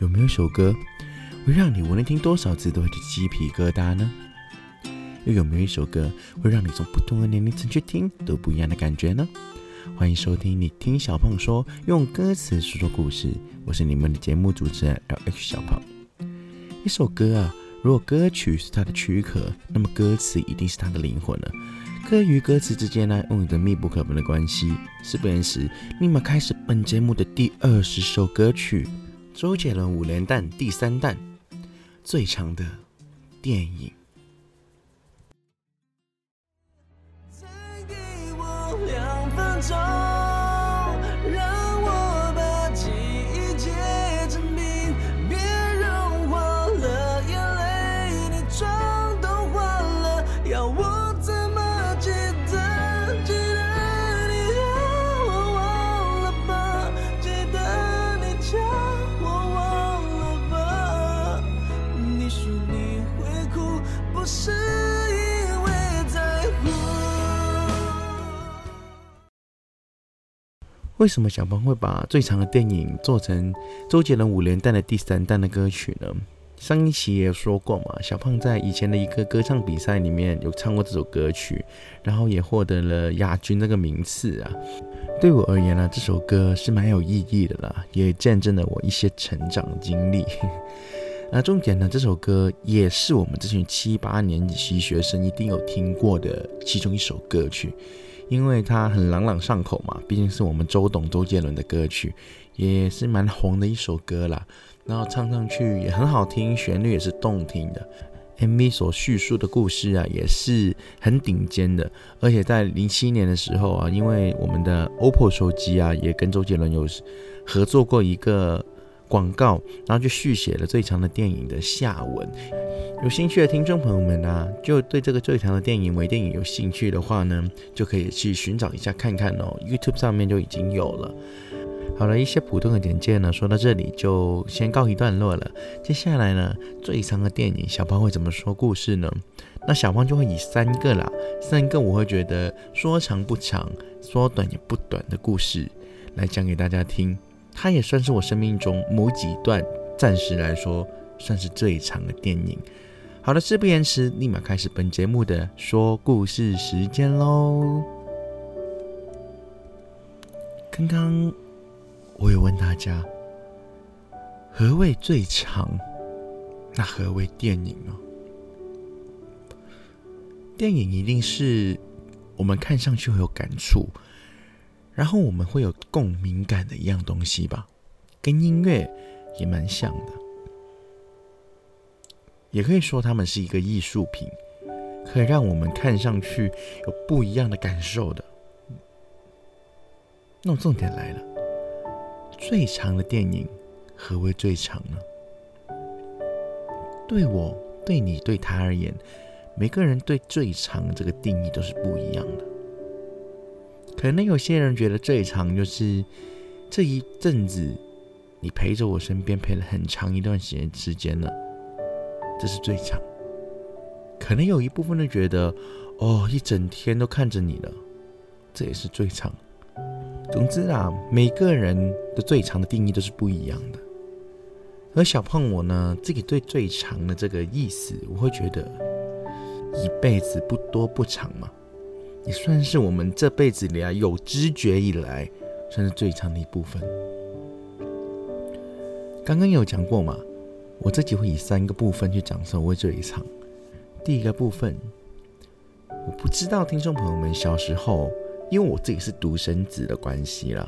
有没有一首歌会让你无论听多少次都会起鸡皮疙瘩呢？又有没有一首歌会让你从不同的年龄层去听都不一样的感觉呢？欢迎收听你听小胖说，用歌词说说故事。我是你们的节目主持人 L H 小胖。一首歌啊，如果歌曲是它的躯壳，那么歌词一定是它的灵魂了。歌与歌词之间呢，拥有着密不可分的关系。是不认识，立马开始本节目的第二十首歌曲——周杰伦五连弹第三弹，最长的电影。再给我两分钟，为什么小胖会把最长的电影做成周杰伦五连弹的第三弹的歌曲呢？上一期也有说过嘛，小胖在以前的一个歌唱比赛里面有唱过这首歌曲，然后也获得了亚军这个名次啊。对我而言呢，这首歌是蛮有意义的啦，也见证了我一些成长经历。那重点呢，这首歌也是我们这群七八年级学生一定有听过的其中一首歌曲。因为它很朗朗上口嘛，毕竟是我们周董周杰伦的歌曲，也是蛮红的一首歌啦。然后唱上去也很好听，旋律也是动听的。MV 所叙述的故事啊，也是很顶尖的。而且在零七年的时候啊，因为我们的 OPPO 手机啊，也跟周杰伦有合作过一个广告，然后就续写了最长的电影的下文。有兴趣的听众朋友们呢、就对这个最长的电影微电影有兴趣的话呢，就可以去寻找一下看看哦。YouTube 上面就已经有了。好了，一些普通的简介呢，说到这里就先告一段落了。接下来呢，最长的电影小胖会怎么说故事呢？那小胖就会以三个啦，三个我会觉得说长不长，说短也不短的故事来讲给大家听。它也算是我生命中某几段暂时来说算是最长的电影。好的，事不延迟，立马开始本节目的说故事时间喽。刚刚我有问大家，何谓最长？那何谓电影呢？电影一定是我们看上去会有感触，然后我们会有共鸣感的一样东西吧，跟音乐也蛮像的。也可以说它们是一个艺术品，可以让我们看上去有不一样的感受的。那重点来了，最长的电影何为最长呢？对我、对你、对他而言，每个人对最长这个定义都是不一样的。可能有些人觉得最长就是这一阵子你陪着我身边陪了很长一段时间时间了。这是最长，可能有一部分人觉得，哦，一整天都看着你了，这也是最长。总之啊，每个人的最长的定义都是不一样的。而小胖我呢，自己对最长的这个意思，我会觉得，一辈子不多不长嘛，也算是我们这辈子里啊有知觉以来，算是最长的一部分。刚刚有讲过嘛。我自己会以三个部分去讲所谓这一场。第一个部分，我不知道听众朋友们小时候，因为我自己是独生子的关系啦，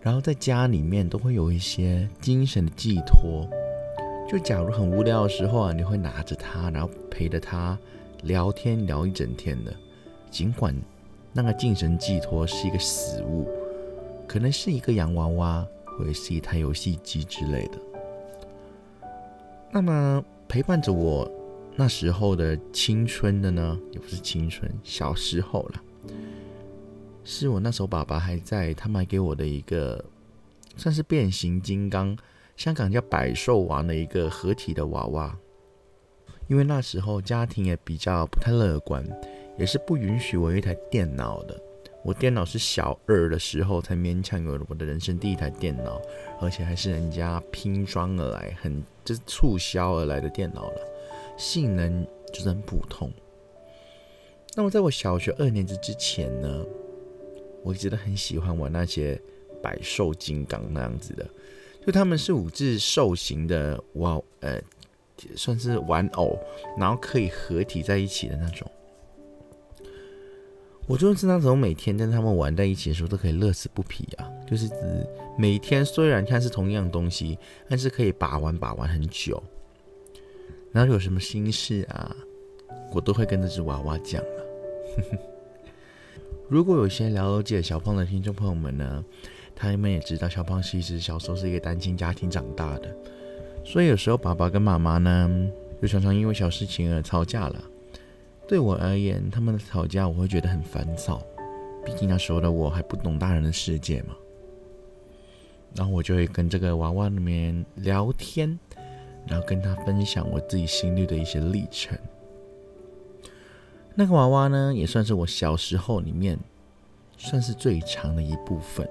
然后在家里面都会有一些精神的寄托。就假如很无聊的时候啊，你会拿着它，然后陪着它聊天聊一整天的。尽管那个精神寄托是一个死物，可能是一个洋娃娃，或者是一台游戏机之类的。那么陪伴着我那时候的青春的呢，也不是青春，小时候了，是我那时候爸爸还在，他买给我的一个算是变形金刚，香港叫百兽王的一个合体的娃娃。因为那时候家庭也比较不太乐观，也是不允许我有一台电脑的，我电脑是小二的时候才勉强有了我的人生第一台电脑，而且还是人家拼装而来，很就是促销而来的电脑了，性能就是很普通。那么在我小学二年级之前呢，我一直都很喜欢玩那些百兽金刚那样子的，就他们是五只兽形的哇，呃，算是玩偶，然后可以合体在一起的那种。我就是那种每天跟他们玩在一起的时候都可以乐此不疲啊，就是指每天虽然看是同样东西，但是可以把玩把玩很久。然后有什么心事啊，我都会跟这只娃娃讲啊。如果有些了解小胖的听众朋友们呢，他们也知道小胖其实小时候是一个单亲家庭长大的，所以有时候爸爸跟妈妈呢，就常常因为小事情而吵架了。对我而言，他们的吵架我会觉得很烦躁，毕竟那时候的我还不懂大人的世界嘛。然后我就会跟这个娃娃里面聊天，然后跟他分享我自己心率的一些历程。那个娃娃呢，也算是我小时候里面算是最长的一部分，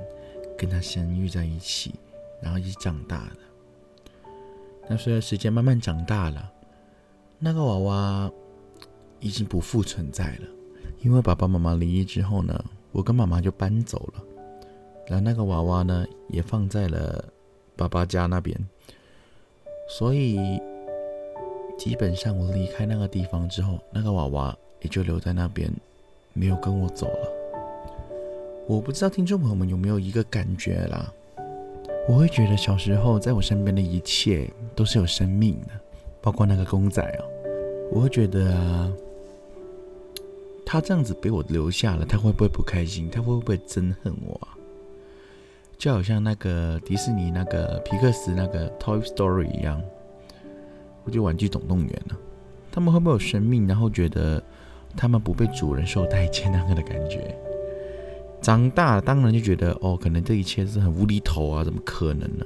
跟他相遇在一起，然后一起长大的。那随着时间慢慢长大了，那个娃娃。已经不复存在了，因为爸爸妈妈离异之后呢，我跟妈妈就搬走了，然后那个娃娃呢也放在了爸爸家那边，所以基本上我离开那个地方之后，那个娃娃也就留在那边，没有跟我走了。我不知道听众朋友们有没有一个感觉啦，我会觉得小时候在我身边的一切都是有生命的，包括那个公仔哦，我会觉得啊。他这样子被我留下了，他会不会不开心？他会不会憎恨我啊？就好像那个迪士尼那个皮克斯那个 Toy Story 一样，或者玩具总动员呢？他们会不会有生命，然后觉得他们不被主人受待见那个的感觉？长大了当然就觉得哦，可能这一切是很无厘头啊，怎么可能呢？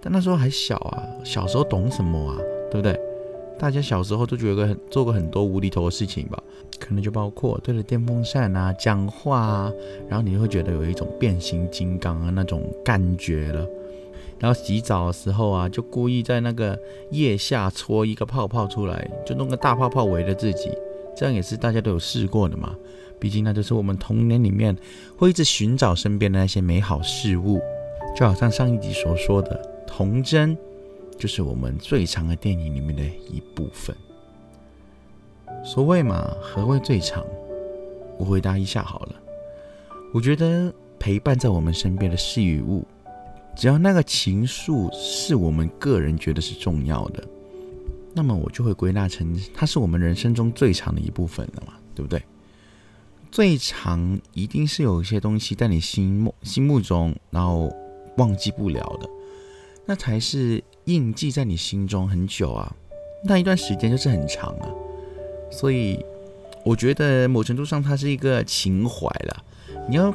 但那时候还小啊，小时候懂什么啊？对不对？大家小时候都觉得很做过很多无厘头的事情吧？可能就包括对着电风扇啊讲话啊，然后你就会觉得有一种变形金刚啊那种感觉了。然后洗澡的时候啊，就故意在那个腋下搓一个泡泡出来，就弄个大泡泡围着自己，这样也是大家都有试过的嘛。毕竟那就是我们童年里面会一直寻找身边的那些美好事物，就好像上一集所说的童真。就是我们最长的电影里面的一部分。所谓嘛，何谓最长？我回答一下好了。我觉得陪伴在我们身边的事与物，只要那个情愫是我们个人觉得是重要的，那么我就会归纳成它是我们人生中最长的一部分了嘛，对不对？最长一定是有一些东西在你心目心目中，然后忘记不了的，那才是。印记在你心中很久啊，那一段时间就是很长啊，所以我觉得某程度上它是一个情怀了。你要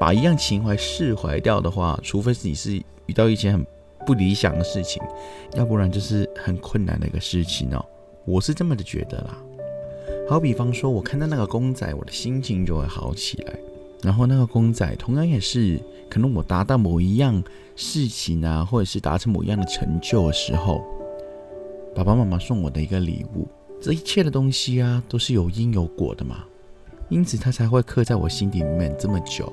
把一样情怀释怀掉的话，除非是你是遇到一件很不理想的事情，要不然就是很困难的一个事情哦。我是这么的觉得啦。好比方说，我看到那个公仔，我的心情就会好起来。然后那个公仔同样也是，可能我达到某一样事情啊，或者是达成某一样的成就的时候，爸爸妈妈送我的一个礼物。这一切的东西啊，都是有因有果的嘛，因此它才会刻在我心里面这么久，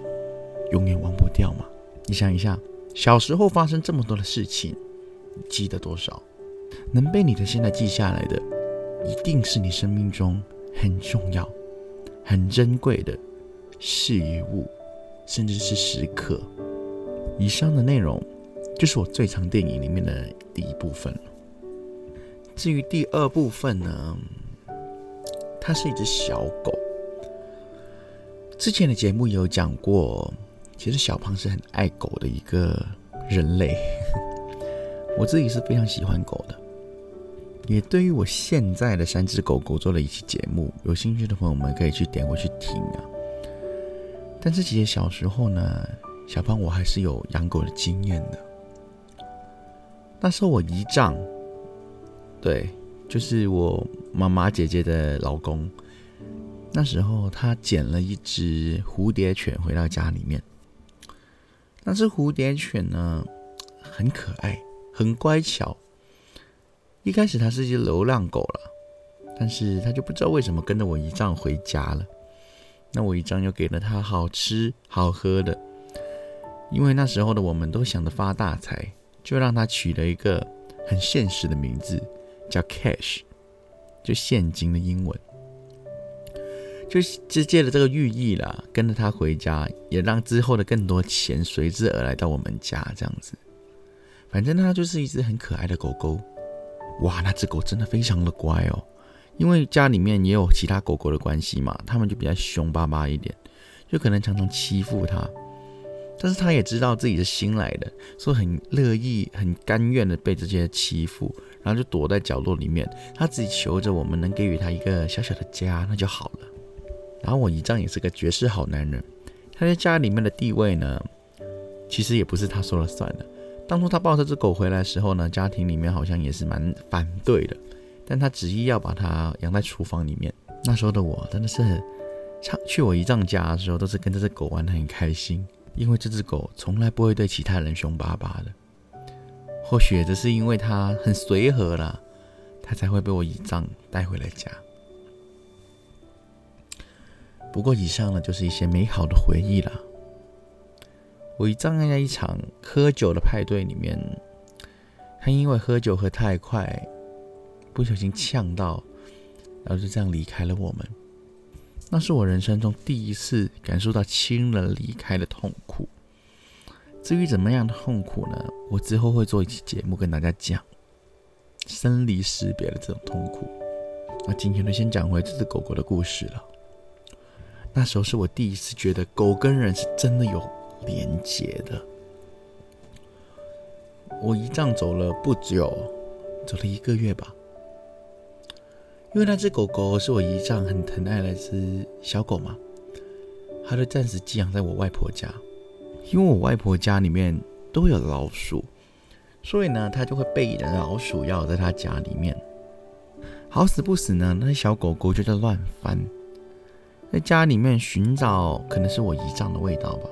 永远忘不掉嘛。你想一下，小时候发生这么多的事情，你记得多少？能被你的现在记下来的，一定是你生命中很重要、很珍贵的。事与物，甚至是时刻。以上的内容就是我最长电影里面的第一部分。至于第二部分呢，它是一只小狗。之前的节目也有讲过，其实小胖是很爱狗的一个人类。我自己是非常喜欢狗的，也对于我现在的三只狗狗做了一期节目，有兴趣的朋友们可以去点过去听啊。但是其实小时候呢，小胖我还是有养狗的经验的。那时候我姨丈，对，就是我妈妈姐姐的老公，那时候他捡了一只蝴蝶犬回到家里面。那只蝴蝶犬呢，很可爱，很乖巧。一开始它是一只流浪狗了，但是它就不知道为什么跟着我姨丈回家了。那我一张又给了它好吃好喝的，因为那时候的我们都想着发大财，就让它取了一个很现实的名字，叫 Cash，就现金的英文。就就借了这个寓意啦，跟着他回家，也让之后的更多钱随之而来到我们家，这样子。反正它就是一只很可爱的狗狗。哇，那只狗真的非常的乖哦，因为家里面也有其他狗狗的关系嘛，他们就比较凶巴巴一点，就可能常常欺负它。但是它也知道自己是新来的，所以很乐意、很甘愿的被这些欺负，然后就躲在角落里面，它自己求着我们能给予它一个小小的家，那就好了。然后我姨丈也是个绝世好男人，他在家里面的地位呢，其实也不是他说了算的。当初他抱这只狗回来的时候呢，家庭里面好像也是蛮反对的，但他执意要把它养在厨房里面。那时候的我真的是，常去我姨丈家的时候都是跟这只狗玩的很开心，因为这只狗从来不会对其他人凶巴巴的。或许这是因为它很随和了，它才会被我姨丈带回了家。不过，以上呢就是一些美好的回忆了。我一丈在一场喝酒的派对里面，他因为喝酒喝太快，不小心呛到，然后就这样离开了我们。那是我人生中第一次感受到亲人离开的痛苦。至于怎么样的痛苦呢？我之后会做一期节目跟大家讲生离死别的这种痛苦。那今天就先讲回这只狗狗的故事了。那时候是我第一次觉得狗跟人是真的有连结的。我一丈走了不久，走了一个月吧。因为那只狗狗是我姨丈很疼爱的一只小狗嘛，它就暂时寄养在我外婆家。因为我外婆家里面都有老鼠，所以呢，它就会备着老鼠药在它家里面。好死不死呢，那小狗狗就在乱翻。在家里面寻找，可能是我姨丈的味道吧。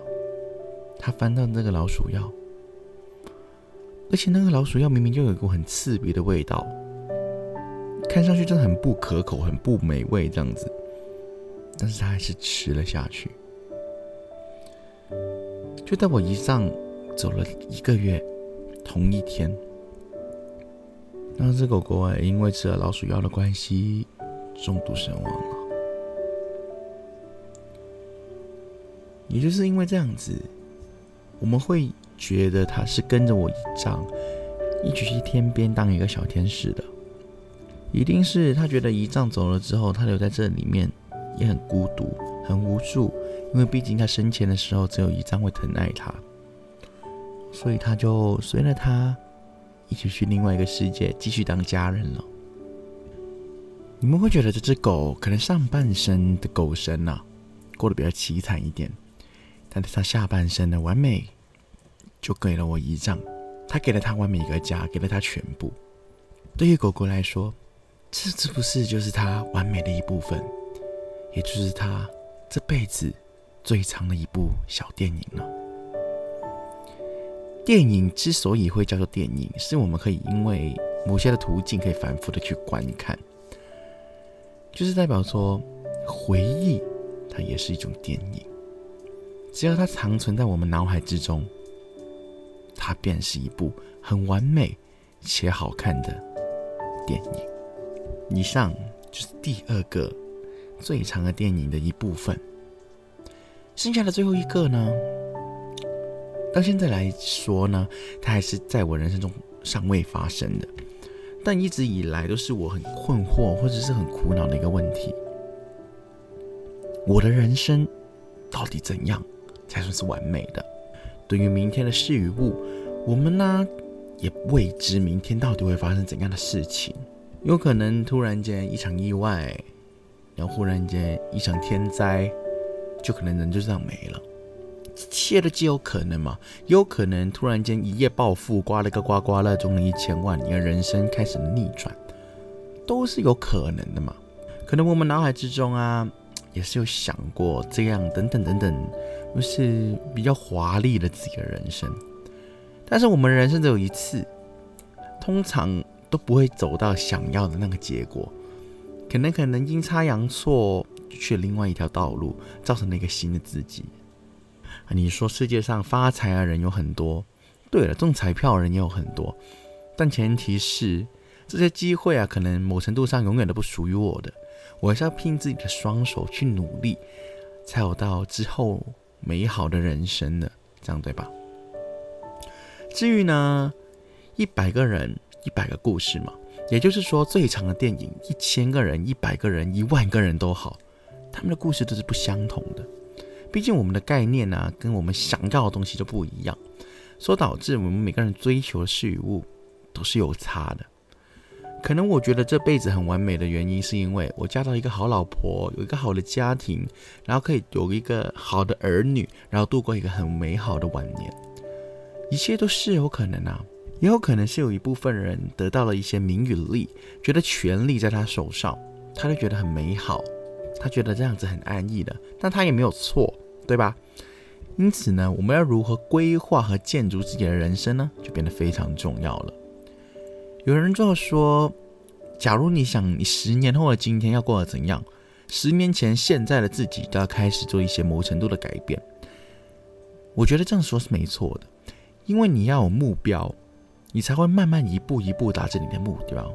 他翻到那个老鼠药，而且那个老鼠药明明就有一股很刺鼻的味道，看上去真的很不可口、很不美味这样子。但是他还是吃了下去。就在我姨丈走了一个月，同一天，那只狗狗，因为吃了老鼠药的关系，中毒身亡了。也就是因为这样子，我们会觉得它是跟着我一丈，一起去天边当一个小天使的。一定是他觉得一丈走了之后，他留在这里面也很孤独、很无助，因为毕竟他生前的时候只有一丈会疼爱他，所以他就随了他一起去另外一个世界继续当家人了。你们会觉得这只狗可能上半身的狗生啊，过得比较凄惨一点。但是他下半身的完美，就给了我一丈，他给了他完美一个家，给了他全部。对于狗狗来说，这是不是就是他完美的一部分？也就是他这辈子最长的一部小电影呢？电影之所以会叫做电影，是我们可以因为某些的途径可以反复的去观看，就是代表说回忆，它也是一种电影。只要它长存在我们脑海之中，它便是一部很完美且好看的电影。以上就是第二个最长的电影的一部分。剩下的最后一个呢，到现在来说呢，它还是在我人生中尚未发生的，但一直以来都是我很困惑或者是很苦恼的一个问题：我的人生到底怎样？才算是完美的。对于明天的事与物，我们呢也未知明天到底会发生怎样的事情。有可能突然间一场意外，然后忽然间一场天灾，就可能人就这样没了。一切的皆有可能嘛？有可能突然间一夜暴富，刮了个刮刮乐中了一千万，你的人生开始逆转，都是有可能的嘛？可能我们脑海之中啊也是有想过这样等等等等，就是比较华丽的自己的人生。但是我们人生只有一次，通常都不会走到想要的那个结果，可能可能阴差阳错去了另外一条道路，造成了一个新的自己。你说世界上发财的人有很多，对了，中彩票人也有很多，但前提是这些机会啊，可能某程度上永远都不属于我的。我还是要拼自己的双手去努力，才有到之后美好的人生的，这样对吧？至于呢，一百个人，一百个故事嘛，也就是说，最长的电影，一千个人、一百个人、一万个人都好，他们的故事都是不相同的。毕竟我们的概念啊，跟我们想要的东西就不一样，所导致我们每个人追求的事与物都是有差的。可能我觉得这辈子很完美的原因，是因为我嫁到一个好老婆，有一个好的家庭，然后可以有一个好的儿女，然后度过一个很美好的晚年。一切都是有可能啊，也有可能是有一部分人得到了一些名与利，觉得权力在他手上，他就觉得很美好，他觉得这样子很安逸的，但他也没有错，对吧？因此呢，我们要如何规划和建筑自己的人生呢，就变得非常重要了。有人就说，假如你想你十年后的今天要过得怎样，十年前现在的自己都要开始做一些某程度的改变。我觉得这样说是没错的。因为你要有目标，你才会慢慢一步一步达成你的目标。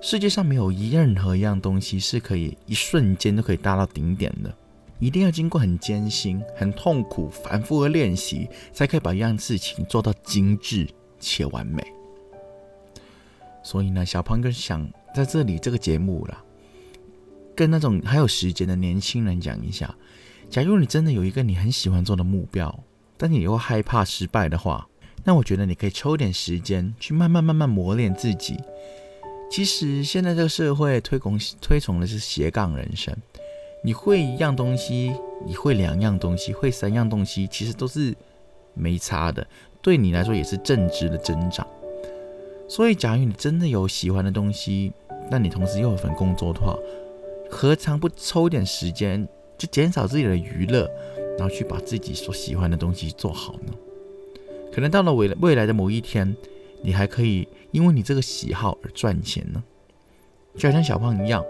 世界上没有一任何一样东西是可以一瞬间都可以达到顶点的，一定要经过很艰辛、很痛苦、反复的练习，才可以把一样事情做到精致且完美。所以呢，小胖哥想在这里这个节目啦，跟那种还有时间的年轻人讲一下：，假如你真的有一个你很喜欢做的目标。但你又害怕失败的话，那我觉得你可以抽点时间去慢慢慢慢磨练自己。其实现在这个社会推广推崇的是斜杠人生，你会一样东西，你会两样东西，会三样东西，其实都是没差的，对你来说也是正值的增长。所以，假如你真的有喜欢的东西，那你同时又有份工作的话，何尝不抽点时间，就减少自己的娱乐？然后去把自己所喜欢的东西做好呢？可能到了未未来的某一天，你还可以因为你这个喜好而赚钱呢。就好像小胖一样，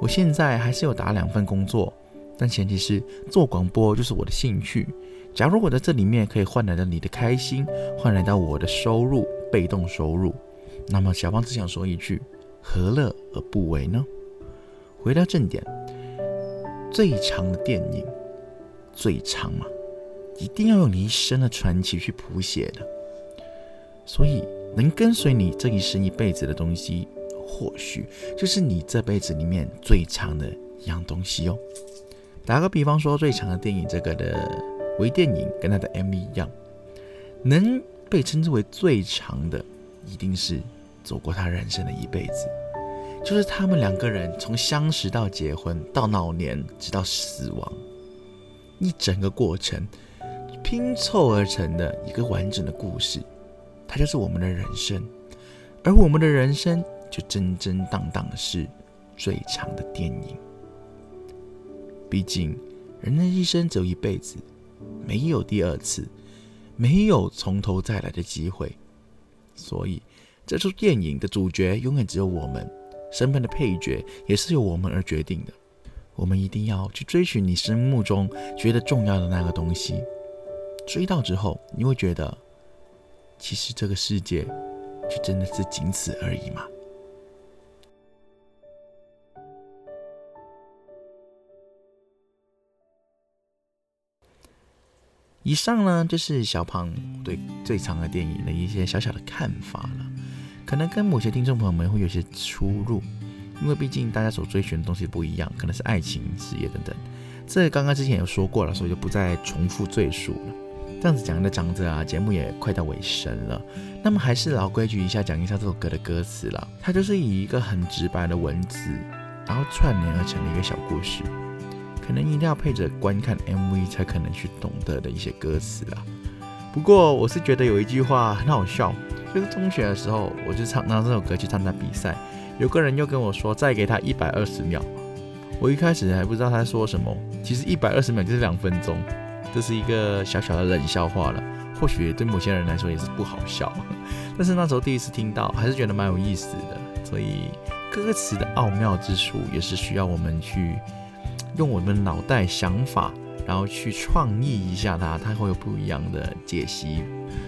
我现在还是有打两份工作，但前提是做广播就是我的兴趣。假如我在这里面可以换来了你的开心，换来到我的收入，被动收入，那么小胖只想说一句：何乐而不为呢？回到正点，最长的电影。最长嘛，一定要用你一生的传奇去谱写的。所以，能跟随你这一生一辈子的东西，或许就是你这辈子里面最长的一样东西哦。打个比方说，最长的电影这个的微电影跟它的 MV 一样，能被称之为最长的，一定是走过他人生的一辈子，就是他们两个人从相识到结婚到老年，直到死亡。一整个过程拼凑而成的一个完整的故事，它就是我们的人生，而我们的人生就真真当当的是最长的电影。毕竟，人的一生只有一辈子，没有第二次，没有从头再来的机会，所以这出电影的主角永远只有我们，身边的配角也是由我们而决定的。我们一定要去追寻你心目中觉得重要的那个东西，追到之后，你会觉得，其实这个世界就真的是仅此而已嘛。以上呢，就是小胖对最长的电影的一些小小的看法了，可能跟某些听众朋友们会有些出入。因为毕竟大家所追寻的东西不一样，可能是爱情、事业等等。这刚刚之前有说过了，所以就不再重复赘述了。这样子讲的讲着啊，节目也快到尾声了。那么还是老规矩一下，讲一下这首歌的歌词了。它就是以一个很直白的文字，然后串联而成的一个小故事。可能一定要配着观看 MV 才可能去懂得的一些歌词啦。不过我是觉得有一句话很好笑，就是中学的时候我就唱拿这首歌去参加比赛。有个人又跟我说，再给他一百二十秒。我一开始还不知道他说什么，其实一百二十秒就是两分钟，这是一个小小的冷笑话了。或许对某些人来说也是不好笑，但是那时候第一次听到，还是觉得蛮有意思的。所以歌词的奥妙之处，也是需要我们去用我们脑袋想法，然后去创意一下它，它会有不一样的解析。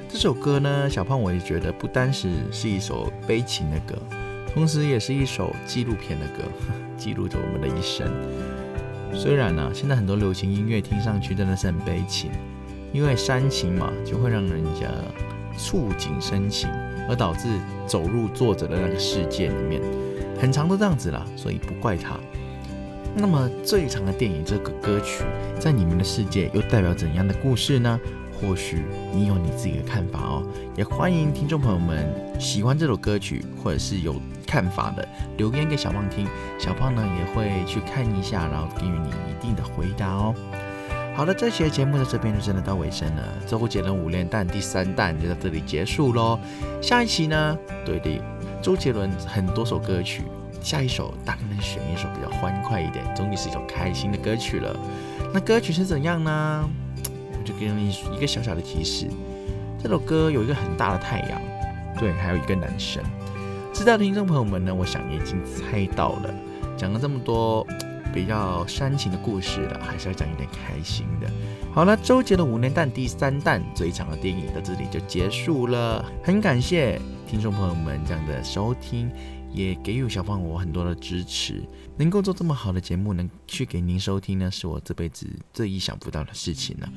这首歌呢，小胖我也觉得不单是是一首悲情的歌，同时也是一首纪录片的歌，记录着我们的一生。虽然呢，现在很多流行音乐听上去真的是很悲情。因为煽情嘛，就会让人家触景生情，而导致走入作者的那个世界里面，很长都这样子啦，所以不怪他。那么最长的电影这个歌曲，在你们的世界又代表怎样的故事呢？或许你有你自己的看法哦，也欢迎听众朋友们喜欢这首歌曲，或者是有看法的留言给小胖听，小胖呢也会去看一下，然后给予你一定的回答哦。好了，这期的节目在这边就真的到尾声了。周杰伦五连弹第三弹就在这里结束喽。下一期呢？对的，周杰伦很多首歌曲，下一首大概能选一首比较欢快一点，终于是一首开心的歌曲了。那歌曲是怎样呢？就给你一个小小的提示：这首歌有一个很大的太阳，对，还有一个男生。知道听众朋友们呢，我想也已经猜到了。讲了这么多。比较煽情的故事了，还是要讲一点开心的。好了，周杰的五年弹第三弹最长的电影到这里就结束了。很感谢听众朋友们这样的收听，也给予小胖我很多的支持。能够做这么好的节目，能去给您收听呢，是我这辈子最意想不到的事情了。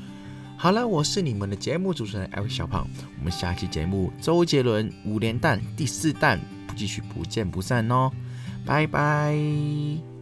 好了，我是你们的节目主持人 L 小胖，我们下期节目周杰伦五连弹第四弹，继续不见不散哦，拜拜。